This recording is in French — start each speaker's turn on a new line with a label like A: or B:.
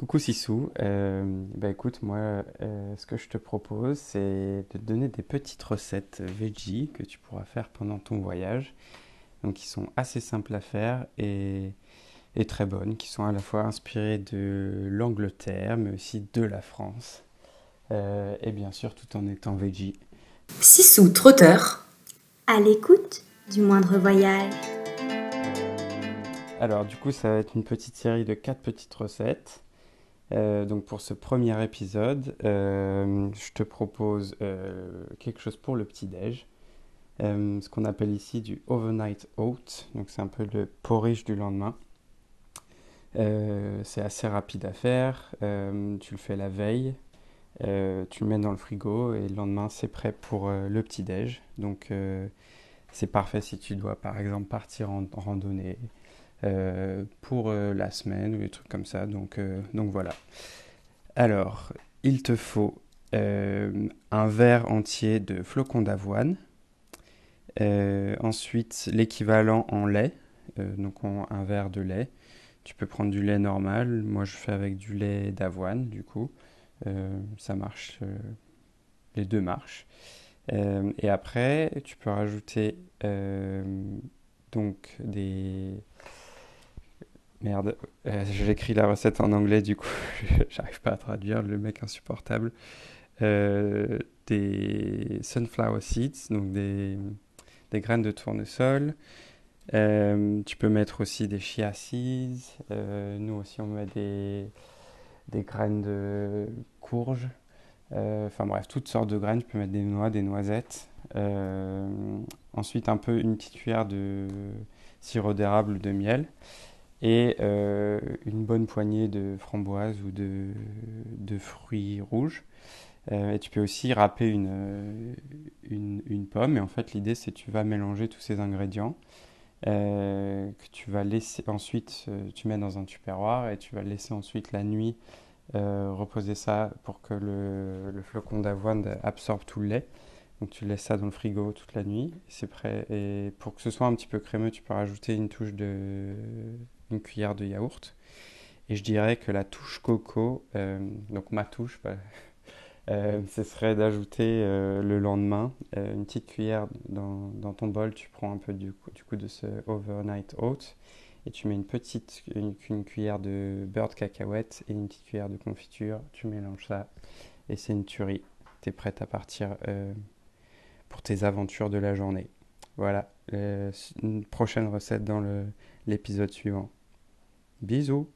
A: Coucou Sissou, euh, bah écoute, moi euh, ce que je te propose c'est de te donner des petites recettes veggie que tu pourras faire pendant ton voyage, donc qui sont assez simples à faire et, et très bonnes, qui sont à la fois inspirées de l'Angleterre mais aussi de la France, euh, et bien sûr tout en étant veggie.
B: Sissou trotteur, à l'écoute du moindre voyage.
A: Alors du coup ça va être une petite série de quatre petites recettes. Euh, donc pour ce premier épisode, euh, je te propose euh, quelque chose pour le petit-déj, ce qu'on appelle ici du overnight oat, donc c'est un peu le porridge du lendemain. c'est assez rapide à faire, tu le fais la veille, tu le mets dans le frigo et le lendemain c'est prêt pour le petit-déj. Donc c'est parfait si tu dois par exemple partir en randonnée, pour euh, la semaine ou des trucs comme ça. Donc, euh, donc voilà. Alors, il te faut un verre entier de flocons d'avoine. ensuite, l'équivalent en lait, donc un verre de lait. Tu peux prendre du lait normal. Moi, je fais avec du lait d'avoine, du coup. ça marche. les deux marchent. et après, tu peux rajouter donc des, Merde, euh, j'écris la recette en anglais, du coup, j'arrive pas à traduire, le mec insupportable. Euh, des sunflower seeds, donc des, des graines de tournesol. Euh, tu peux mettre aussi des chia seeds. nous aussi, on met des, des graines de courge. Enfin bref, toutes sortes de graines. Tu peux mettre des noix, des noisettes. ensuite, un peu une petite cuillère de sirop d'érable ou de miel et euh, une bonne poignée de framboises ou de, de fruits rouges. Euh, et tu peux aussi râper une, une, une, pomme. Et en fait, l'idée, c'est que tu vas mélanger tous ces ingrédients euh, que tu vas laisser ensuite, tu mets dans un tupperware et tu vas laisser ensuite la nuit reposer ça pour que le, le flocon d'avoine absorbe tout le lait. Donc tu laisses ça dans le frigo toute la nuit, c'est prêt. Et pour que ce soit un petit peu crémeux, tu peux rajouter une touche de une cuillère de yaourt. Et je dirais que la touche coco, euh, donc ma touche, bah, euh, ce serait d'ajouter euh, le lendemain une petite cuillère dans, dans, ton bol. Tu prends un peu du du coup de ce overnight oat et tu mets une petite une, cuillère de beurre de cacahuète et une petite cuillère de confiture. Tu mélanges ça et c'est une tuerie. Tu es prête à partir pour tes aventures de la journée. Voilà, une prochaine recette dans l'épisode suivant. Bisous